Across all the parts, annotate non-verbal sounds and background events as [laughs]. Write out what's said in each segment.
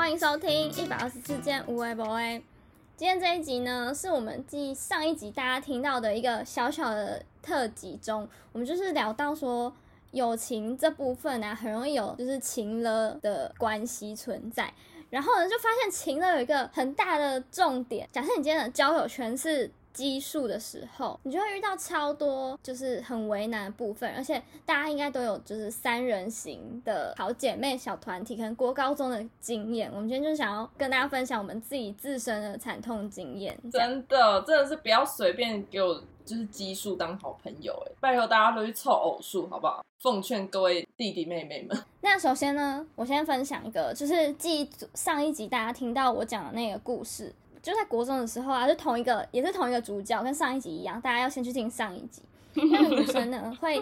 欢迎收听一百二十四件无为 boy。今天这一集呢，是我们继上一集大家听到的一个小小的特辑中，我们就是聊到说友情这部分呢，很容易有就是情了的关系存在。然后呢，就发现情了有一个很大的重点。假设你今天的交友圈是。基数的时候，你就会遇到超多就是很为难的部分，而且大家应该都有就是三人行的好姐妹小团体，可能国高中的经验。我们今天就想要跟大家分享我们自己自身的惨痛经验。真的，真的是不要随便给我就是基数当好朋友，哎，拜托大家都去凑偶数好不好？奉劝各位弟弟妹妹们。[laughs] 那首先呢，我先分享一个，就是记上一集大家听到我讲的那个故事。就在国中的时候啊，就同一个，也是同一个主角，跟上一集一样。大家要先去听上一集。[laughs] 那个女生呢，会，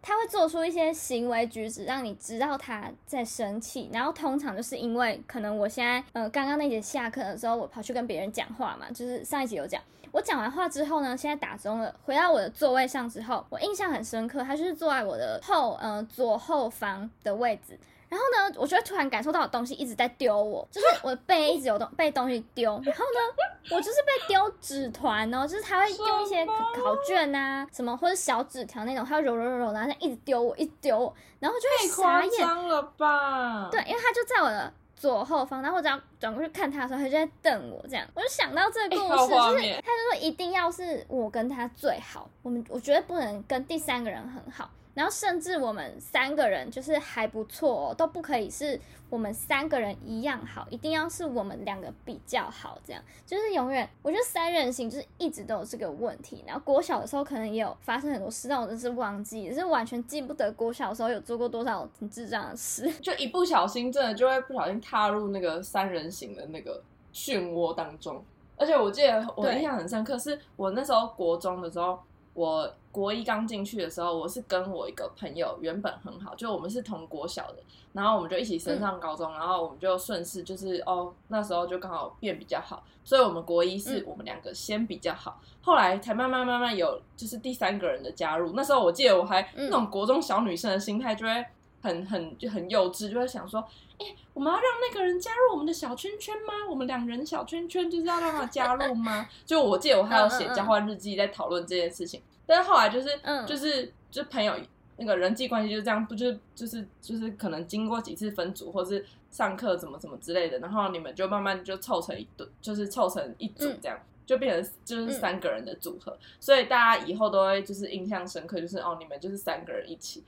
她会做出一些行为举止，让你知道她在生气。然后通常就是因为可能我现在，呃，刚刚那节下课的时候，我跑去跟别人讲话嘛，就是上一集有讲。我讲完话之后呢，现在打钟了，回到我的座位上之后，我印象很深刻，她就是坐在我的后，呃，左后方的位置。然后呢，我就会突然感受到东西一直在丢我，就是我的背一直有东被东西丢。然后呢，我就是被丢纸团哦，就是他会用一些考卷啊什么或者小纸条那种，他揉揉揉揉，然后一直丢我，一直丢我，然后就会傻眼了吧？对，因为他就在我的左后方，然后我只要转过去看他的时候，他就在瞪我，这样我就想到这个故事，就是他就说一定要是我跟他最好，我们我觉得不能跟第三个人很好。然后甚至我们三个人就是还不错哦，都不可以是我们三个人一样好，一定要是我们两个比较好，这样就是永远。我觉得三人行就是一直都有这个问题。然后国小的时候可能也有发生很多事，但我真是忘记，是完全记不得国小的时候有做过多少很智障的事。[laughs] 就一不小心，真的就会不小心踏入那个三人行的那个漩涡当中。而且我记得我印象很深刻，是我那时候国中的时候。我国一刚进去的时候，我是跟我一个朋友原本很好，就我们是同国小的，然后我们就一起升上高中，然后我们就顺势就是哦，那时候就刚好变比较好，所以我们国一是我们两个先比较好，后来才慢慢慢慢有就是第三个人的加入。那时候我记得我还那种国中小女生的心态就会很很就很幼稚，就会想说，哎，我们要让那个人加入我们的小圈圈吗？我们两人小圈圈就是要让他加入吗？[laughs] 就我记得我还有写交换日记在讨论这件事情。但是后来就是，就是就朋友那个人际关系就是这样，不就是就是就是可能经过几次分组，或是上课怎么怎么之类的，然后你们就慢慢就凑成一对，就是凑成一组这样，就变成就是三个人的组合。所以大家以后都会就是印象深刻，就是哦，你们就是三个人一起。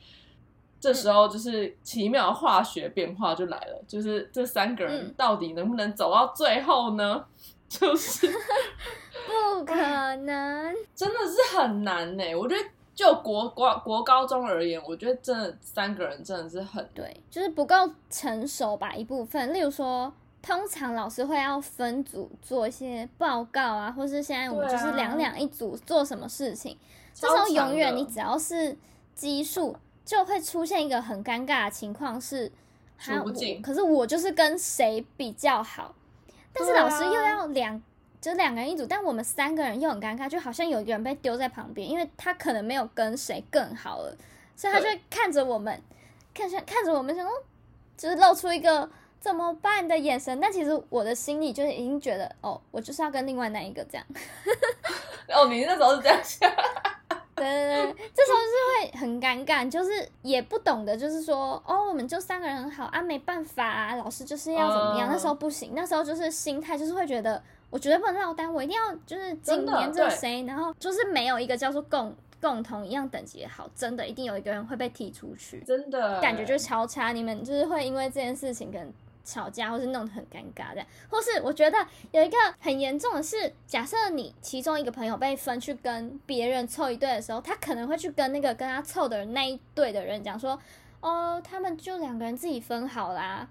这时候就是奇妙化学变化就来了，就是这三个人到底能不能走到最后呢？[laughs] 就是 [laughs] 不可能，真的是很难呢。我觉得就国国国高中而言，我觉得真的三个人真的是很对，就是不够成熟吧一部分。例如说，通常老师会要分组做一些报告啊，或是现在我们就是两两一组做什么事情，这时候永远你只要是奇数，就会出现一个很尴尬的情况是，不进。可是我就是跟谁比较好。但是老师又要两，就两个人一组，但我们三个人又很尴尬，就好像有一个人被丢在旁边，因为他可能没有跟谁更好了，所以他就看着我们，看着看着我们，想说，就是露出一个怎么办的眼神。但其实我的心里就是已经觉得，哦，我就是要跟另外那一个这样。[laughs] 哦，你那时候是这样想。对对对，这时候是会很尴尬，就是也不懂得，就是说，哦，我们就三个人很好啊，没办法啊，老师就是要怎么样？那时候不行，那时候就是心态就是会觉得，我绝对不能落单，我一定要就是紧黏着谁，然后就是没有一个叫做共共同一样等级也好，真的一定有一个人会被踢出去，真的感觉就是超差，你们就是会因为这件事情跟。吵架，或是弄得很尴尬的，或是我觉得有一个很严重的是，假设你其中一个朋友被分去跟别人凑一对的时候，他可能会去跟那个跟他凑的人那一对的人讲说：“哦，他们就两个人自己分好啦。”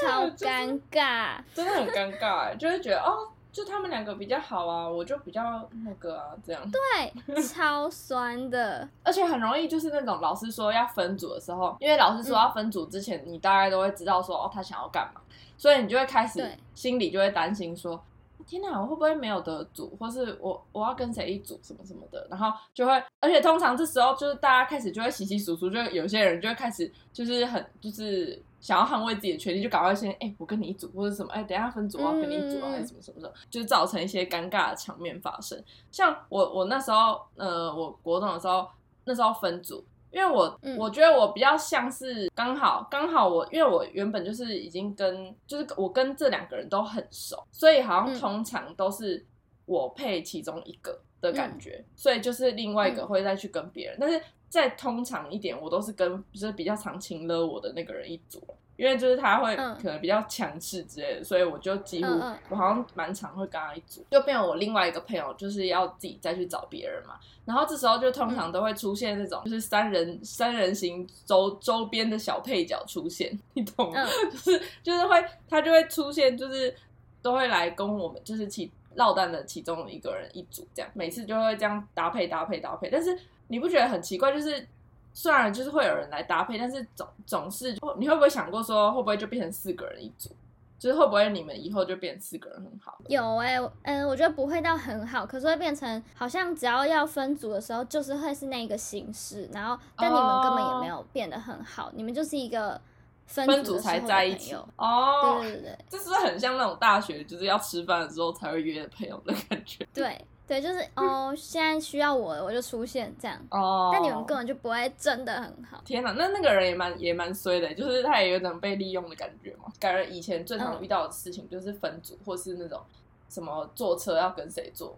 超尴尬，真的很尴尬，就会觉得哦。就他们两个比较好啊，我就比较那个啊，这样。对，超酸的，[laughs] 而且很容易就是那种老师说要分组的时候，因为老师说要分组之前，你大概都会知道说哦他想要干嘛，所以你就会开始心里就会担心说天哪，我会不会没有得组，或是我我要跟谁一组什么什么的，然后就会，而且通常这时候就是大家开始就会洗洗簌簌，就有些人就会开始就是很就是想要捍卫自己的权利，就赶快先哎我跟你一组或者什么哎等下分组我要跟你一组啊，还是什么什么的，就是造成一些尴尬的场面发生。像我我那时候呃我国中的时候，那时候分组。因为我我觉得我比较像是刚好刚好我因为我原本就是已经跟就是我跟这两个人都很熟，所以好像通常都是我配其中一个的感觉，所以就是另外一个会再去跟别人，但是再通常一点，我都是跟就是比较常情了我的那个人一组。因为就是他会可能比较强势之类的，所以我就几乎我好像蛮常会跟他一组，就变成我另外一个朋友就是要自己再去找别人嘛。然后这时候就通常都会出现那种就是三人三人行周周边的小配角出现，你懂吗？[laughs] 就是就是会他就会出现，就是都会来跟我们就是其落单的其中一个人一组这样，每次就会这样搭配搭配搭配。但是你不觉得很奇怪？就是。虽然就是会有人来搭配，但是总总是你会不会想过说会不会就变成四个人一组？就是会不会你们以后就变成四个人很好？有哎，嗯，我觉得不会到很好，可是会变成好像只要要分组的时候，就是会是那个形式，然后但你们根本也没有变得很好，你们就是一个分组才在一起哦。对对对，这是不是很像那种大学就是要吃饭的时候才会约的朋友的感觉？对。对，就是哦，现在需要我，我就出现这样。哦，但你们根本就不会真的很好。天哪，那那个人也蛮也蛮衰的，就是他也有种被利用的感觉嘛。感觉以前最常遇到的事情就是分组，或是那种什么坐车要跟谁坐。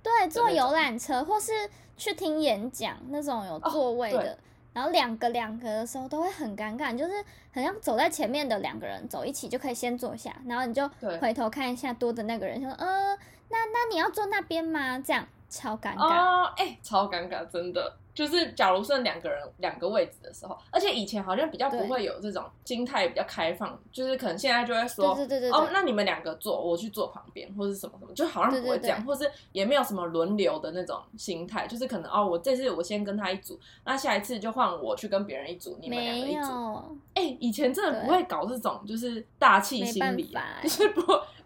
对，坐游览车或是去听演讲那种有座位的，然后两个两个的时候都会很尴尬，就是很像走在前面的两个人走一起就可以先坐下，然后你就回头看一下多的那个人，说呃。那那你要坐那边吗？这样超尴尬哦，哎，超尴尬，真的。就是假如剩两个人两个位置的时候，而且以前好像比较不会有这种心态比较开放，就是可能现在就会说，对对对哦，那你们两个坐，我去坐旁边，或者什么什么，就好像不会这样，或是也没有什么轮流的那种心态，就是可能哦，我这次我先跟他一组，那下一次就换我去跟别人一组，你们两个一组。哎，以前真的不会搞这种就是大气心理，就是不。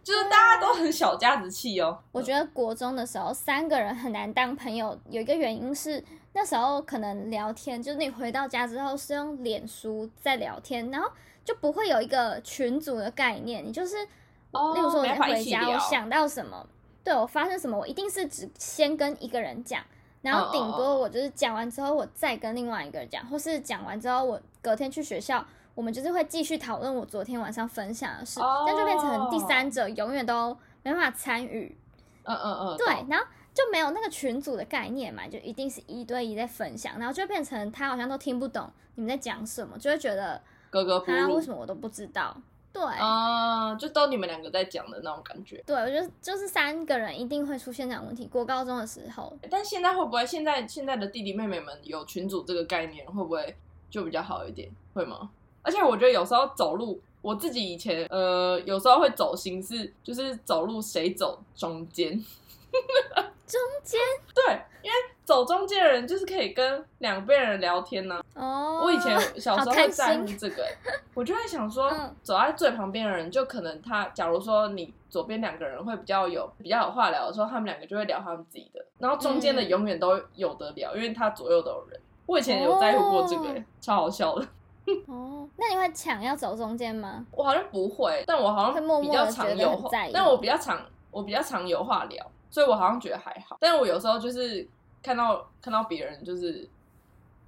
就是大家都很小家子气哦。我觉得国中的时候三个人很难当朋友，有一个原因是那时候可能聊天，就是你回到家之后是用脸书在聊天，然后就不会有一个群组的概念。你就是，例如说我回家，我想到什么，对我发生什么，我一定是只先跟一个人讲，然后顶多我就是讲完之后，我再跟另外一个人讲，或是讲完之后，我隔天去学校。我们就是会继续讨论我昨天晚上分享的事，但就变成第三者永远都没办法参与。嗯嗯嗯，对，然后就没有那个群组的概念嘛，就一定是一对一在分享，然后就变成他好像都听不懂你们在讲什么，就会觉得格格不入。为什么我都不知道？对，啊，就都你们两个在讲的那种感觉。对，我觉得就是三个人一定会出现这样问题。过高中的时候，但现在会不会现在现在的弟弟妹妹们有群组这个概念，会不会就比较好一点？会吗？而且我觉得有时候走路，我自己以前呃有时候会走形式，就是走路谁走中间，[laughs] 中间对，因为走中间的人就是可以跟两边人聊天呢。哦，我以前小时候会在乎这个，我就会想说，走在最旁边的人，就可能他，假如说你左边两个人会比较有比较有话聊的时候，他们两个就会聊他们自己的，然后中间的永远都有得聊，因为他左右都有人。我以前有在乎过这个，超好笑的。[laughs] 哦，那你会抢要走中间吗？我好像不会，但我好像比较常有话，但我比较常我比较常有话聊，所以我好像觉得还好。但是我有时候就是看到看到别人就是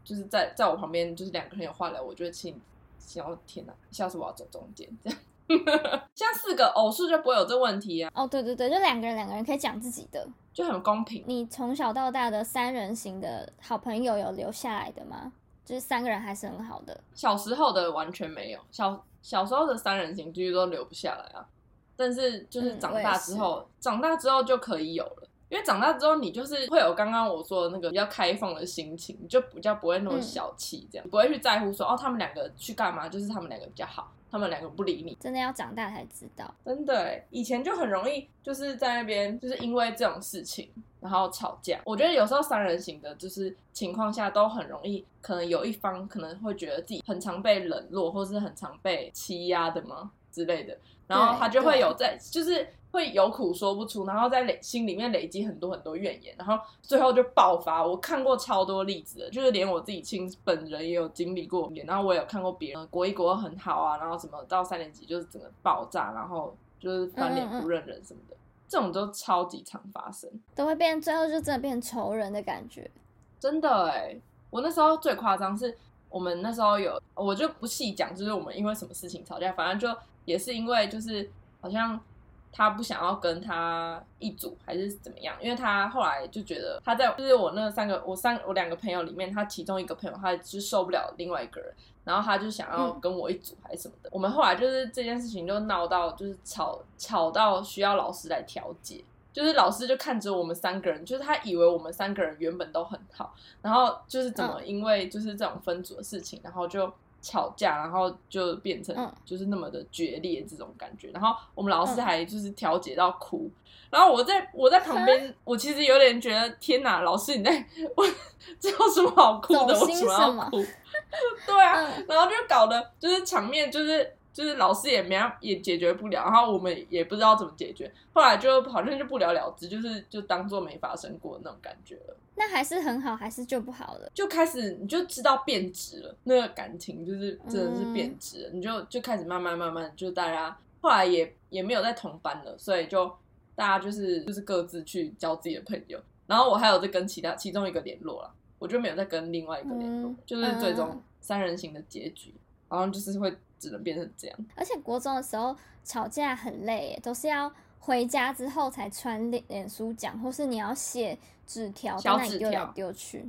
就是在在我旁边，就是两个人有话聊，我就会心想：天哪，下次我要走中间这样。[laughs] 像四个偶数就不会有这问题啊。哦，对对对，就两个人两个人可以讲自己的，就很公平。你从小到大的三人行的好朋友有留下来的吗？就是三个人还是很好的，小时候的完全没有，小小时候的三人行几乎都留不下来啊。但是就是长大之后，长大之后就可以有了，因为长大之后你就是会有刚刚我说的那个比较开放的心情，就比较不会那么小气，这样不会去在乎说哦他们两个去干嘛，就是他们两个比较好。他们两个不理你，真的要长大才知道。真的，以前就很容易，就是在那边，就是因为这种事情，然后吵架。我觉得有时候三人行的，就是情况下都很容易，可能有一方可能会觉得自己很常被冷落，或是很常被欺压的吗？之类的，然后他就会有在就是会有苦说不出，然后在累心里面累积很多很多怨言，然后最后就爆发。我看过超多例子的，就是连我自己亲本人也有经历过，然后我有看过别人国一国二很好啊，然后什么到三年级就是整个爆炸，然后就是翻脸不认人什么的，这种都超级常发生，都会变最后就真的变仇人的感觉。真的哎，我那时候最夸张是。我们那时候有，我就不细讲，就是我们因为什么事情吵架，反正就也是因为就是好像他不想要跟他一组，还是怎么样？因为他后来就觉得他在就是我那三个我三我两个朋友里面，他其中一个朋友他是受不了另外一个人，然后他就想要跟我一组还是什么的。我们后来就是这件事情就闹到就是吵吵到需要老师来调解。就是老师就看着我们三个人，就是他以为我们三个人原本都很好，然后就是怎么因为就是这种分组的事情，然后就吵架，然后就变成就是那么的决裂这种感觉，然后我们老师还就是调解到哭，然后我在我在旁边，我其实有点觉得天哪，老师你在我 [laughs] 这有什么好哭的？为什么要哭？[laughs] 对啊，然后就搞得就是场面就是。就是老师也没也解决不了，然后我们也不知道怎么解决，后来就好像就不了了之，就是就当做没发生过那种感觉了。那还是很好，还是就不好了？就开始你就知道变质了，那个感情就是真的是变质了，你就就开始慢慢慢慢，就大家后来也也没有在同班了，所以就大家就是就是各自去交自己的朋友，然后我还有在跟其他其中一个联络了，我就没有再跟另外一个联络，就是最终三人行的结局，然后就是会。只能变成这样，而且国中的时候吵架很累，都是要回家之后才传脸脸书讲，或是你要写纸条，小纸条丢来丢去。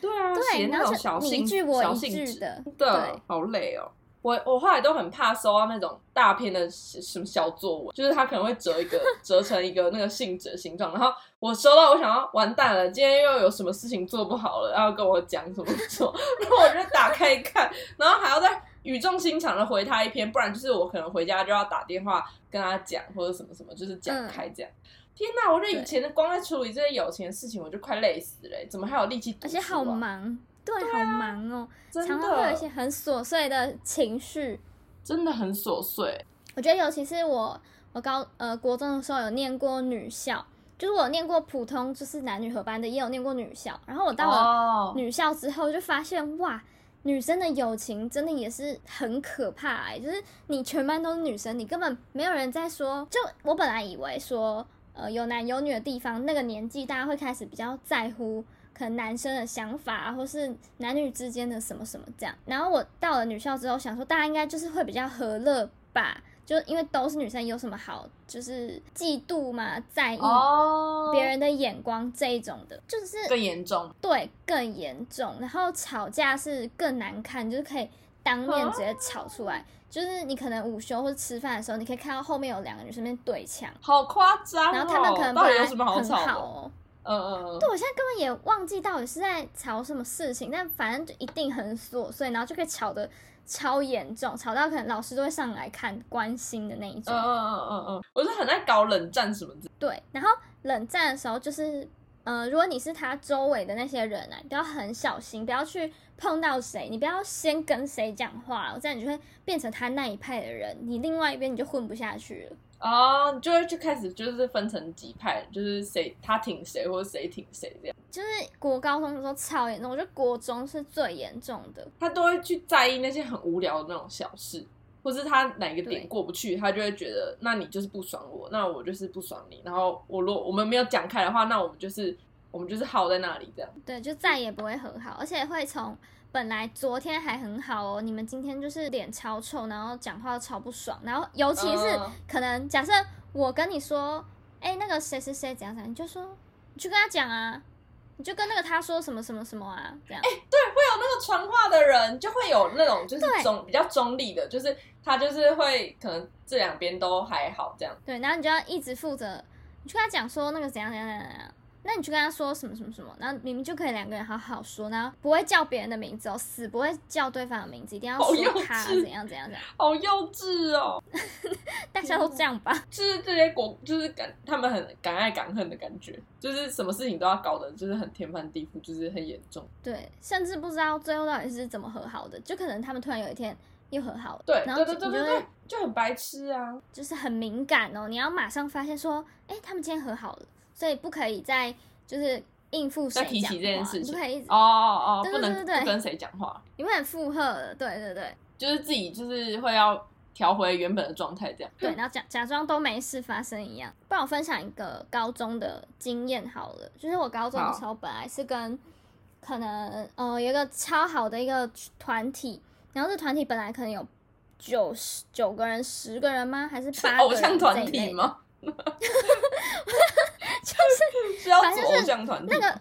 对啊，对，那种小你一句我一句的，对，好累哦。我我后来都很怕收到那种大片的什么小作文，就是他可能会折一个 [laughs] 折成一个那个信纸的形状，然后我收到，我想要完蛋了，今天又有什么事情做不好了，然后跟我讲什么做，[laughs] 然后我就打开一看，然后还要再。语重心长的回他一篇，不然就是我可能回家就要打电话跟他讲，或者什么什么，就是讲开这样。天哪，我这以前的光在处理这些友情的事情，我就快累死了，怎么还有力气？而且好忙，对，好忙哦，常常会有一些很琐碎的情绪，真的很琐碎。我觉得尤其是我，我高呃国中的时候有念过女校，就是我念过普通就是男女合班的，也有念过女校。然后我到了女校之后，就发现哇。女生的友情真的也是很可怕哎，就是你全班都是女生，你根本没有人在说。就我本来以为说，呃，有男有女的地方，那个年纪大家会开始比较在乎可能男生的想法，或是男女之间的什么什么这样。然后我到了女校之后，想说大家应该就是会比较和乐吧。就因为都是女生，有什么好就是嫉妒嘛，在意别人的眼光这一种的，就是更严重。对，更严重。然后吵架是更难看，就是可以当面直接吵出来。就是你可能午休或者吃饭的时候，你可以看到后面有两个女生在对枪，好夸张。然后他们可能本来很好哦，嗯嗯嗯。对，我现在根本也忘记到底是在吵什么事情，但反正就一定很琐碎，然后就可以吵的。超严重，吵到可能老师都会上来看关心的那一种。嗯嗯嗯嗯嗯，我是很爱搞冷战什么的。对，然后冷战的时候就是，呃，如果你是他周围的那些人啊，你都要很小心，不要去碰到谁，你不要先跟谁讲话，这样你就会变成他那一派的人，你另外一边你就混不下去了。哦，就会就开始就是分成几派，就是谁他挺谁或者谁挺谁这样。就是国高中的时候超严重，我觉得国中是最严重的。他都会去在意那些很无聊的那种小事，或是他哪个点过不去，他就会觉得那你就是不爽我，那我就是不爽你。然后我如果我们没有讲开的话，那我们就是我们就是耗在那里这样。对，就再也不会和好，而且会从。本来昨天还很好哦，你们今天就是脸超臭，然后讲话超不爽，然后尤其是可能假设我跟你说，哎，那个谁谁谁怎样怎样，你就说你去跟他讲啊，你就跟那个他说什么什么什么啊，这样。哎，对，会有那个传话的人，就会有那种就是中比较中立的，就是他就是会可能这两边都还好这样。对，然后你就要一直负责，你去跟他讲说那个怎样怎样怎样怎样。那你去跟他说什么什么什么，然后明明就可以两个人好好说，然后不会叫别人的名字哦，死不会叫对方的名字，一定要说他怎样怎样怎样，[laughs] 好幼稚哦，[laughs] 大家都这样吧？就是这些国，就是敢他们很敢爱敢恨的感觉，就是什么事情都要搞得就是很天翻地覆，就是很严重。对，甚至不知道最后到底是怎么和好的，就可能他们突然有一天又和好了，对然后对对对对，就很白痴啊。就是很敏感哦，你要马上发现说，哎、他们今天和好了，所以不可以再就是应付谁再提起这件事情你不可以一直，哦哦哦，对不能对对对不跟谁讲话，你不能附和的，对对对就是自己就是会要调回原本的状态，这样。对，然后假假装都没事发生一样。不然我分享一个高中的经验好了，就是我高中的时候本来是跟可能呃有一个超好的一个团体，然后这团体本来可能有九十九个人、十个人吗？还是八个偶人像团？体吗？[laughs] [laughs] 就是反正就是做偶像团体。那个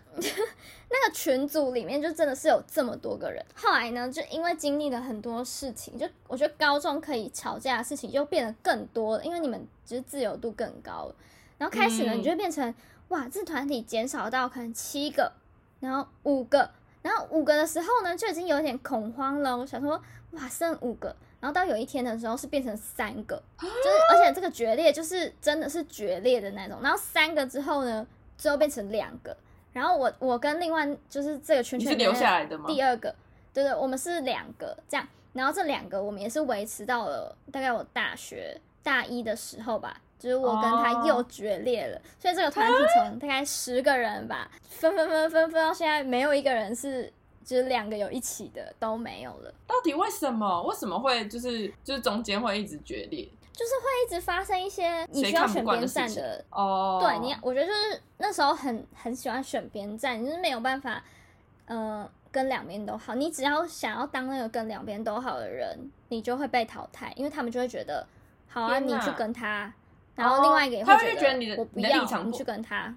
那个群组里面就真的是有这么多个人。后来呢，就因为经历了很多事情，就我觉得高中可以吵架的事情就变得更多了，因为你们就是自由度更高了。然后开始呢，嗯你就会变成哇，这团体减少到可能七个，然后五个，然后五个的时候呢，就已经有点恐慌了。我想说，哇，剩五个。然后到有一天的时候是变成三个，就是而且这个决裂就是真的是决裂的那种。然后三个之后呢，最后变成两个。然后我我跟另外就是这个圈圈是留圈里面下来的吗？第二个，对对，我们是两个这样，然后这两个我们也是维持到了大概我大学大一的时候吧，就是我跟他哦又决裂了，所以这个团体从大概十个人吧，分分分分分到现在没有一个人是就是两个有一起的都没有了，到底为什么？为什么会就是就是中间会一直决裂？就是会一直发生一些你需要选边站的哦，对你，我觉得就是那时候很很喜欢选边站，你就是没有办法，呃，跟两边都好。你只要想要当那个跟两边都好的人，你就会被淘汰，因为他们就会觉得，好啊，你去跟他，然后另外一个也会觉觉得你的我不要，你场不去跟他，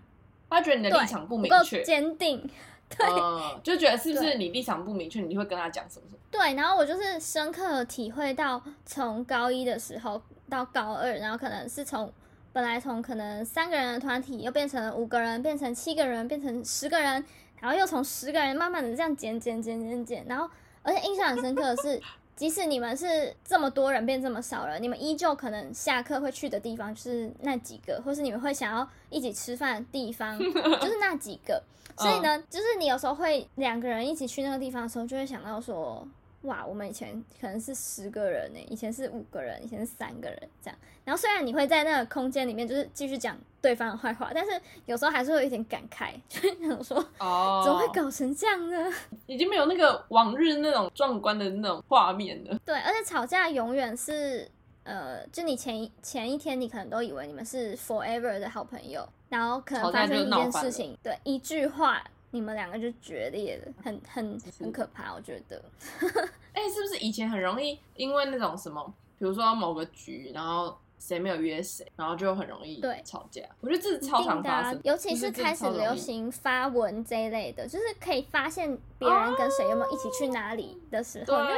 他觉得你的，立场不不够明确，坚定。[laughs] 对嗯，就觉得是不是你立场不明确，你会跟他讲什么什么？对，然后我就是深刻的体会到，从高一的时候到高二，然后可能是从本来从可能三个人的团体，又变成了五个人，变成七个人，变成十个人，然后又从十个人慢慢的这样减减减减减，然后而且印象很深刻的是，即使你们是这么多人变这么少了，你们依旧可能下课会去的地方就是那几个，或是你们会想要一起吃饭的地方 [laughs] 就是那几个。所以呢，就是你有时候会两个人一起去那个地方的时候，就会想到说，哇，我们以前可能是十个人呢，以前是五个人，以前是三个人这样。然后虽然你会在那个空间里面就是继续讲对方的坏话，但是有时候还是会有一点感慨，[laughs] 就会想说，哦，怎么会搞成这样呢？已经没有那个往日那种壮观的那种画面了。对，而且吵架永远是，呃，就你前一前一天你可能都以为你们是 forever 的好朋友，然后可能发生一件事情，对，一句话。你们两个就决裂了，很很很可怕，我觉得。[laughs] 哎、是不是以前很容易因为那种什么，比如说某个局，然后谁没有约谁，然后就很容易对吵架？我觉得这是超常发生，，啊尤其是是开始流行发文这一类的，就是可以发现别人跟谁有没有一起去哪里的时候，就，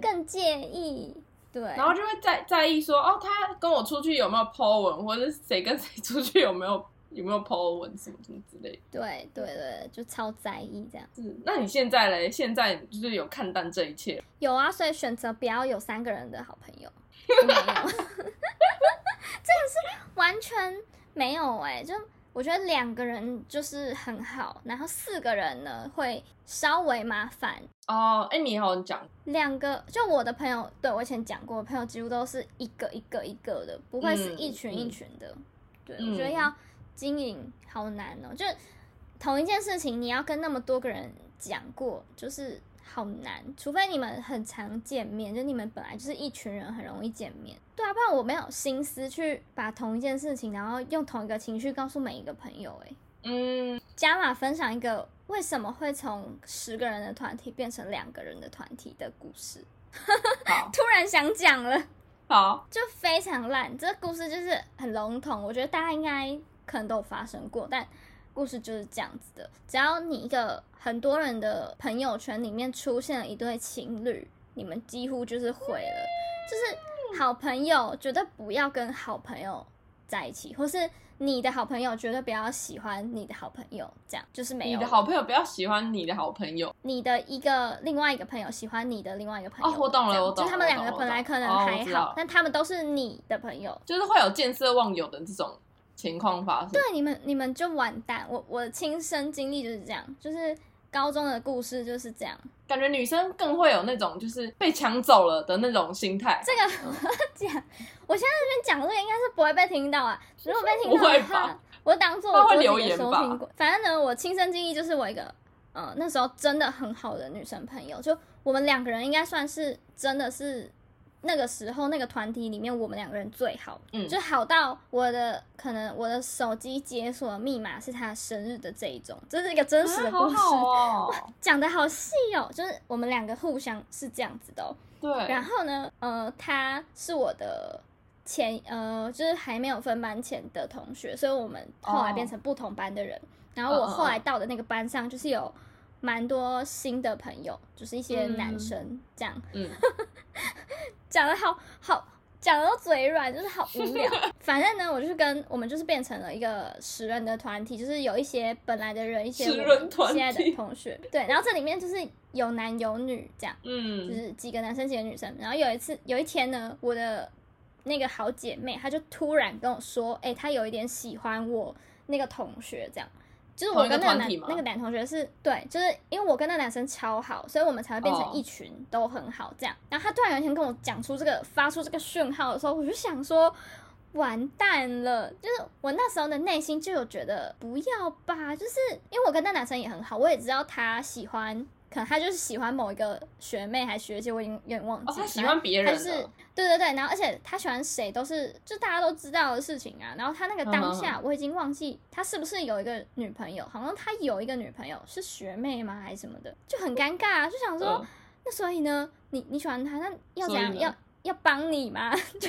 更介意。对，然后就会在在意说，哦，他跟我出去有没有 po 文，或者是谁跟谁出去有没有有没有 po 文什么什么之类的。对对对，就超在意这样。是，那你现在嘞？现在就是有看淡这一切？有啊，所以选择不要有三个人的好朋友，就没有，[laughs] 这个是完全没有哎、就我觉得两个人就是很好，然后四个人呢会稍微麻烦。哦，哎，你好，你讲，两个，就我的朋友，对我以前讲过，我朋友几乎都是一个一个一个的，不会是一群一群的。对，嗯我觉得要经营好难哦，就是同一件事情，你要跟那么多个人讲过，就是好难。除非你们很常见面，就你们本来就是一群人，很容易见面。对啊，不然我没有心思去把同一件事情，然后用同一个情绪告诉每一个朋友、欸。嗯，加码分享一个为什么会从十个人的团体变成两个人的团体的故事。好 [laughs] 突然想讲了，好，就非常烂。这个故事就是很笼统，我觉得大家应该可能都有发生过，但故事就是这样子的。只要你一个很多人的朋友圈里面出现了一对情侣，你们几乎就是毁了。就是好朋友绝对不要跟好朋友在一起，或是你的好朋友绝对不要喜欢你的好朋友，这样就是没有你的好朋友不要喜欢你的好朋友，你的一个另外一个朋友喜欢你的另外一个朋友，哦我懂了我懂就是他们两个本来可能还好，但他们都是你的朋友，就是会有见色忘友的这种情况发生。对你们你们就完蛋。我我的亲身经历就是这样，就是高中的故事就是这样。感觉女生更会有那种就是被抢走了的那种心态。这个 [laughs] 我讲，我现在这边讲这个应该是不会被听到啊。如果被听到的话，我当做我自己的收听过。反正呢，我亲身经历就是我一个，呃，那时候真的很好的女生朋友，就我们两个人应该算是真的是。那个时候，那个团体里面，我们两个人最好，嗯，就好到我的可能我的手机解锁密码是他生日的这一种，这是一个真实的故事。哦，[laughs] 讲的好细哦，就是我们两个互相是这样子的哦，对，然后呢，呃，他是我的前呃，就是还没有分班前的同学，所以我们后来变成不同班的人，然后我后来到的那个班上就是有蛮多新的朋友，就是一些男生这样，嗯。[laughs] 讲的好好，讲的嘴软，就是好无聊。[laughs] 反正呢，我就是跟我们就是变成了一个十人的团体，就是有一些本来的人，一些我们现在的同学，[laughs] 对。然后这里面就是有男有女这样，嗯，就是几个男生几个女生。然后有一次有一天呢，我的那个好姐妹，她就突然跟我说，哎，她有一点喜欢我那个同学这样。就是我跟那个男那个男同学是对，就是因为我跟那男生超好，所以我们才会变成一群都很好这样。然后他突然有一天跟我讲出这个发出这个讯号的时候，我就想说完蛋了。就是我那时候的内心就有觉得不要吧，就是因为我跟那男生也很好，我也知道他喜欢。可能他就是喜欢某一个学妹还学姐，我已经有点忘记。他喜欢别人。他是对对对，然后而且他喜欢谁都是就大家都知道的事情啊。然后他那个当下我已经忘记他是不是有一个女朋友，好像他有一个女朋友是学妹吗还是什么的，就很尴尬，就想说那所以呢，你你喜欢他，那要怎样要要帮你吗？就是 [laughs]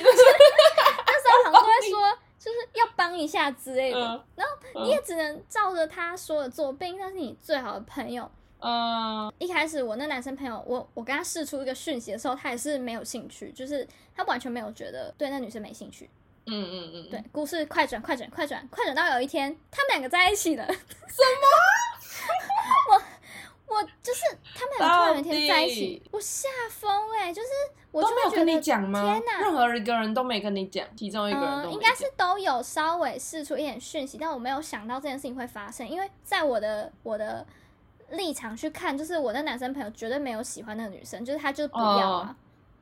那时候好像都会说就是要帮一下之类的，然后你也只能照着他说的做，毕竟他是你最好的朋友。嗯，一开始我那男生朋友，我我跟他试出一个讯息的时候，他也是没有兴趣，就是他完全没有觉得对那女生没兴趣。嗯嗯嗯，对，故事快转快转快转快转到有一天，他们两个在一起了。什么？[laughs] 我我就是他们俩突然有一天在一起，我吓疯哎！就是我都没有跟你讲吗？天哪，任何一个人都没跟你讲，其中一个人应该是都有稍微试出一点讯息，但我没有想到这件事情会发生，因为在我的我的。立场去看，就是我的男生朋友绝对没有喜欢那个女生，就是他就不要啊，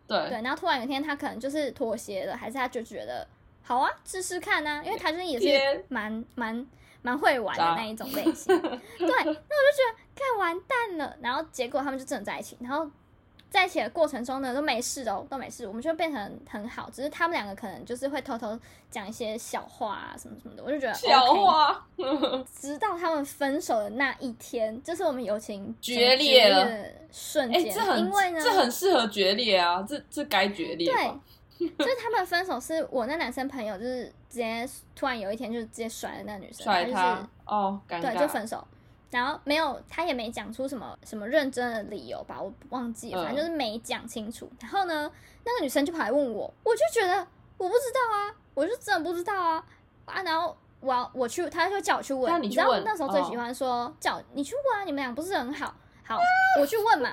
对对，然后突然有一天他可能就是妥协了，还是他就觉得好啊，试试看呢，因为他就是也是蛮蛮蛮会玩的那一种类型，[laughs] 对，那我就觉得看完蛋了，然后结果他们就真的在一起，然后。在一起的过程中呢，都没事哦，都没事，我们就变成很好。只是他们两个可能就是会偷偷讲一些小话啊，什么什么的，我就觉得小话。直到他们分手的那一天，就是我们友情决裂了瞬间。因为呢，这很适合决裂啊，这这该决裂。对，[laughs] 就是他们分手是我那男生朋友，就是直接突然有一天就直接甩了那女生，甩他哦，对，就分手。然后没有，他也没讲出什么什么认真的理由吧，我忘记了，反正就是没讲清楚。然后呢，那个女生就跑来问我，我就觉得我不知道啊，我就真的不知道啊啊！然后我要我去，他就叫我去问，你知道那时候最喜欢说叫你去问啊，你们俩不是很好，好，我去问嘛。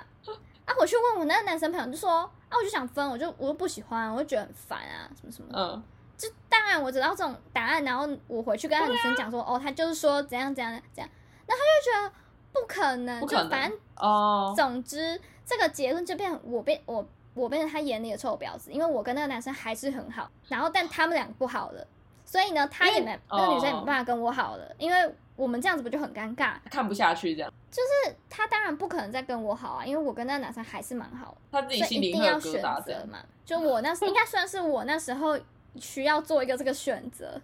啊，我去问我那个男生朋友，就说啊，我就想分，我就我就不喜欢，我就觉得很烦啊，什么什么。嗯。就当然我知道这种答案，然后我回去跟那女生讲说，哦，他就是说怎样怎样怎样。那他就觉得不可能，就反正哦，总之这个结论就变我变我我变成他眼里的臭婊子，因为我跟那个男生还是很好，然后但他们两个不好了，所以呢，他也没那个女生也没办法跟我好了，因为我们这样子不就很尴尬，看不下去这样，就是他当然不可能再跟我好啊，因为我跟那个男生还是蛮好，他自己心里一定要选择嘛，就我那时 [laughs] 应该算是我那时候需要做一个这个选择，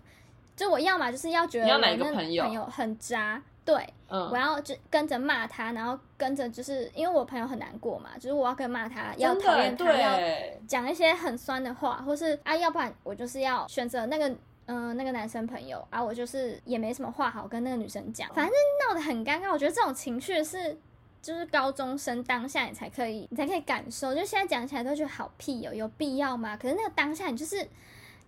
就我要嘛就是要觉得我那朋友很渣。对，我要就跟着骂他，然后跟着就是因为我朋友很难过嘛，就是我要跟骂他，要讨厌他，要讲一些很酸的话，或是啊，要不然我就是要选择那个嗯那个男生朋友啊，我就是也没什么话好跟那个女生讲，反正闹得很尴尬。我觉得这种情绪是就是高中生当下你才可以，你才可以感受，就现在讲起来都觉得好屁哦，有必要吗？可是那个当下你就是。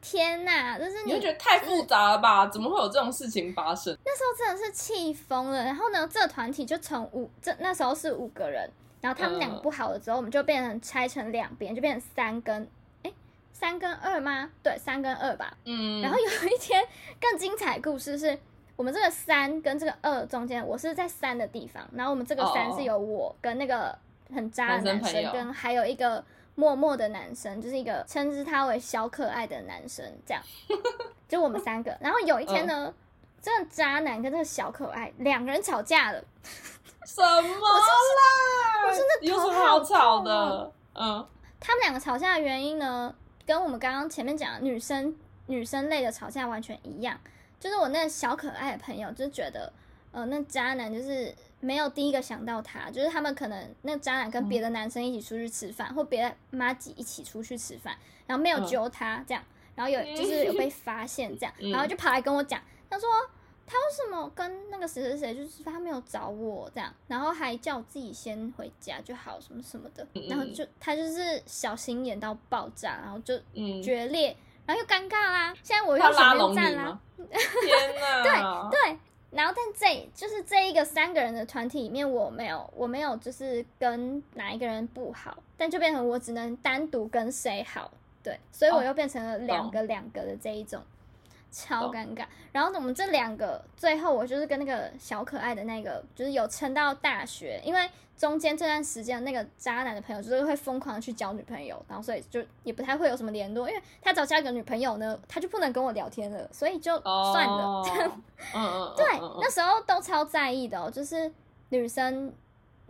天呐，就是你会觉得太复杂了吧？怎么会有这种事情发生？那时候真的是气疯了。然后呢，这个团体就从五，这那时候是五个人，然后他们两个不好了之后，我们就变成拆成两边，就变成三跟哎三跟二吗？对，三跟二吧。嗯。然后有一天更精彩故事是，我们这个三跟这个二中间，我是在三的地方，然后我们这个三是有我跟那个很渣的男生，跟还有一个默默的男生，就是一个称之他为小可爱的男生，这样，[laughs] 就我们三个。然后有一天呢，这个渣男跟这个小可爱两个人吵架了。[laughs] 什么啦？我真的有什么好吵的？嗯，他们两个吵架的原因呢，跟我们刚刚前面讲的女生女生类的吵架完全一样。就是我那个小可爱的朋友，就觉得，呃，那渣男就是没有第一个想到他，就是他们可能那渣男跟别的男生一起出去吃饭，或别的妈几一起出去吃饭，然后没有揪他这样，然后有就是有被发现这样，[laughs] 然后就跑来跟我讲，他说。他为什么跟那个谁谁谁就是他没有找我这样，然后还叫我自己先回家就好什么什么的，然后就他就是小心眼到爆炸，然后就决裂，然后又尴尬啦。现在我又选边站啦。[laughs] 天哪！对对，然后但这就是这一个三个人的团体里面，我没有我没有就是跟哪一个人不好，但就变成我只能单独跟谁好，对，所以我又变成了两个两个的这一种。超尴尬，然后我们这两个最后，我就是跟那个小可爱的那个，就是有撑到大学，因为中间这段时间那个渣男的朋友就是会疯狂的去交女朋友，然后所以就也不太会有什么联络，因为他只要交一个女朋友呢，他就不能跟我聊天了，所以就算了。[laughs] 对，那时候都超在意的哦，就是女生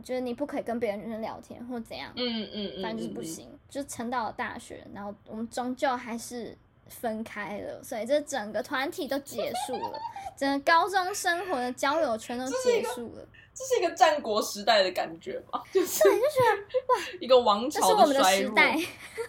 就是你不可以跟别的女生聊天或怎样，嗯嗯，反正就是不行，就是撑到了大学，然后我们终究还是。分开了，所以这整个团体都结束了，整个高中生活的交友圈都结束了。这是一个战国时代的感觉吗？对，就觉得哇，一个王朝的时代，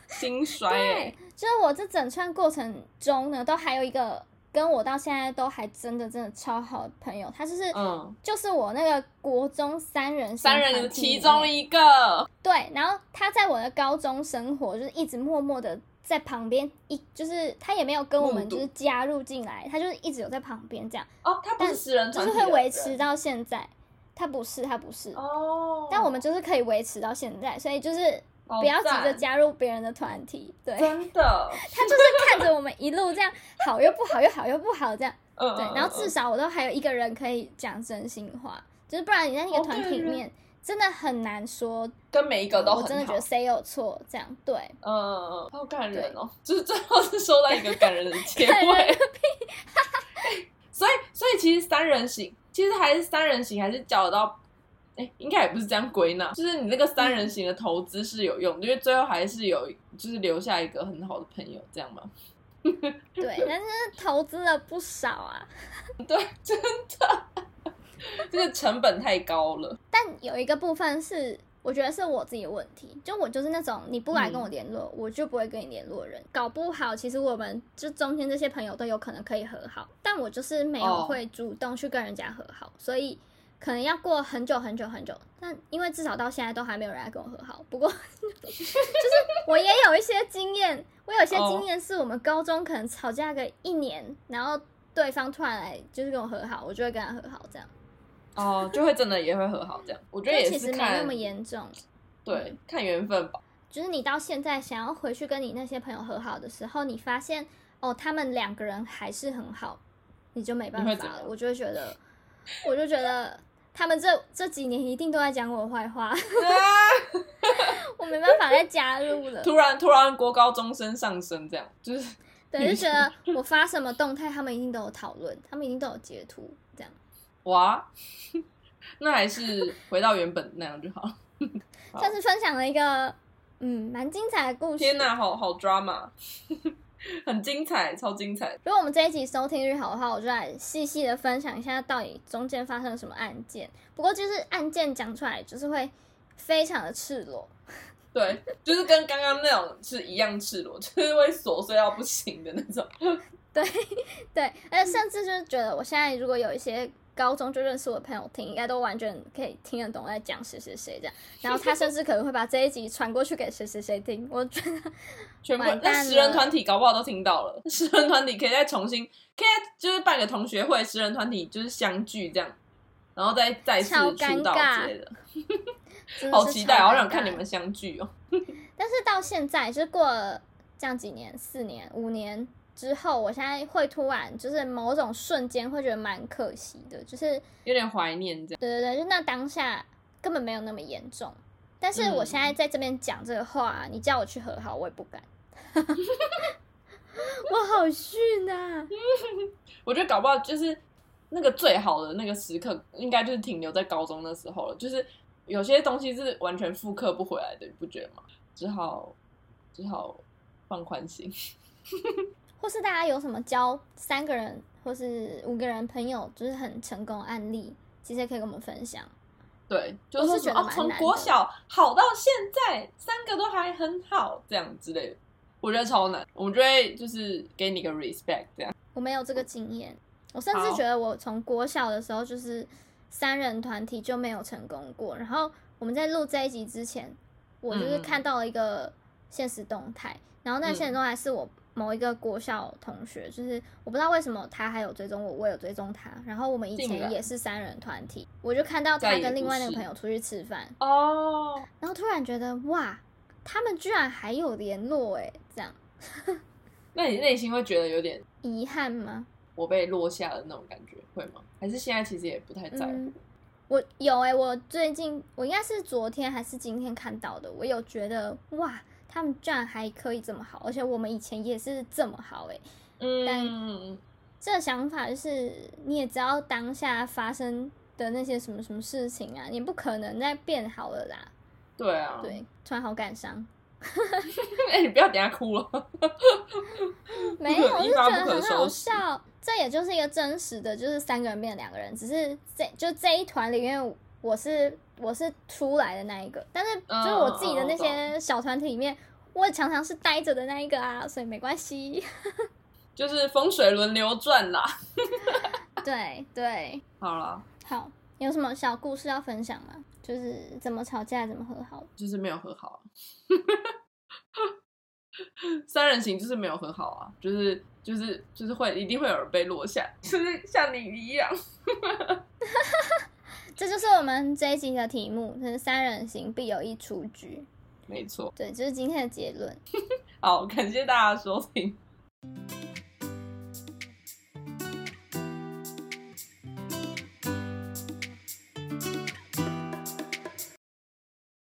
兴衰。对，就是我这整串过程中呢，都还有一个跟我到现在都还真的真的超好的朋友，他就是嗯，就是我那个国中三人三人的其中一个。对，然后他在我的高中生活就是一直默默的。在旁边一就是他也没有跟我们就是加入进来，他就是一直有在旁边这样。哦，他不是就是会维持到现在。他不是，他不是。哦。但我们就是可以维持到现在，所以就是不要急着加入别人的团体。对。真的。[laughs] 他就是看着我们一路这样好又不好又好又不好这样。嗯。对，然后至少我都还有一个人可以讲真心话，就是不然你在那个团体里面。真的很难说，跟每一个都我真的觉得谁有错，这样对，嗯嗯嗯，好感人哦，[laughs] 就是最后是收到一个感人的结尾，[laughs] [laughs] 所以所以其实三人行，其实还是三人行，还是交得到，哎，应该也不是这样归纳，就是你那个三人行的投资是有用，因为最后还是有，就是留下一个很好的朋友，这样吗？对，但是投资了不少啊，对，真的。这个成本太高了，但有一个部分是，我觉得是我自己的问题，就我就是那种你不来跟我联络，我就不会跟你联络的人。搞不好其实我们就中间这些朋友都有可能可以和好，但我就是没有会主动去跟人家和好，所以可能要过很久很久很久。但因为至少到现在都还没有人来跟我和好，不过 [laughs] 就是我也有一些经验，我有些经验是我们高中可能吵架个一年，然后对方突然来就是跟我和好，我就会跟他和好这样。哦，就会真的也会和好这样，我觉得也是没那么严重，对，看缘分吧。就是你到现在想要回去跟你那些朋友和好的时候，你发现哦，他们两个人还是很好，你就没办法了。我就会觉得，我就觉得他们这这几年一定都在讲我坏话，[laughs] 我没办法再加入了。突然突然国高中生上升，这样就是对，就觉得我发什么动态，他们一定都有讨论，他们一定都有截图。哇，[laughs] 那还是回到原本那样就好。[laughs] 算是分享了一个嗯蛮精彩的故事。天哪，好好 drama，[laughs] 很精彩，超精彩。如果我们这一集收听率好的话，我就来细细的分享一下到底中间发生了什么案件。不过就是案件讲出来就是会非常的赤裸。对，就是跟刚刚那种是一样赤裸，就是会琐碎到不行的那种。对对，而且甚至就是觉得我现在如果有一些。高中就认识我的朋友听，应该都完全可以听得懂在讲谁谁谁这样。[laughs] 然后他甚至可能会把这一集传过去给谁谁谁听。我觉得全部那十人团体搞不好都听到了。[laughs] 十人团体可以再重新，可以就是办个同学会，十人团体就是相聚这样，然后再再次出道之类的。[laughs] 好期待，好想看你们相聚哦。但是到现在，就是过了这样几年，四年、五年。之后，我现在会突然就是某种瞬间会觉得蛮可惜的，就是有点怀念这样。对对对，就那当下根本没有那么严重。但是我现在在这边讲这个话，你叫我去和好，我也不敢。[laughs] 我好逊啊！[laughs] 我觉得搞不好就是那个最好的那个时刻，应该就是停留在高中的时候了。就是有些东西是完全复刻不回来的，你不觉得吗？只好只好放宽心。或是大家有什么教三个人或是五个人朋友就是很成功案例，其实也可以跟我们分享。对，就是觉得从国小好到现在，三个都还很好，这样之类的，我觉得超难。我们就会就是给你个 respect，这样。我没有这个经验，我甚至觉得我从国小的时候就是三人团体就没有成功过。然后我们在录这一集之前，我就是看到了一个现实动态，然后那现实动态是我。某一个国校同学，就是我不知道为什么他还有追踪我，我有追踪他。然后我们以前也是三人团体，我就看到他跟另外那个朋友出去吃饭哦，然后突然觉得哇，他们居然还有联络哎，这样。[laughs] 那你内心会觉得有点遗憾吗？我被落下了那种感觉会吗？还是现在其实也不太在乎？我有哎，我最近我应该是昨天还是今天看到的，我有觉得哇。他们居然还可以这么好，而且我们以前也是这么好哎。嗯，但这个想法就是，你也知道当下发生的那些什么什么事情啊，你不可能再变好了啦。对啊，对，突然好感伤。[laughs] 哎，你不要等下哭了。[laughs] 没有，我就觉得很好笑。这也就是一个真实的，就是三个人变两个人，只是这就这一团里面，我是。我是出来的那一个，但是就是我自己的那些小团体里面，我常常是待着的那一个啊，所以没关系，[laughs] 就是风水轮流转啦。[laughs] [laughs] 对对，好了，好，有什么小故事要分享吗？就是怎么吵架，怎么和好？就是没有和好，三人行就是没有和好啊，就是就是就是会一定会有人被落下，就是像你一样。这就是我们这一集的题目，是三人行必有一出局。没错，对，这是今天的结论。[laughs] 好，感谢大家收听。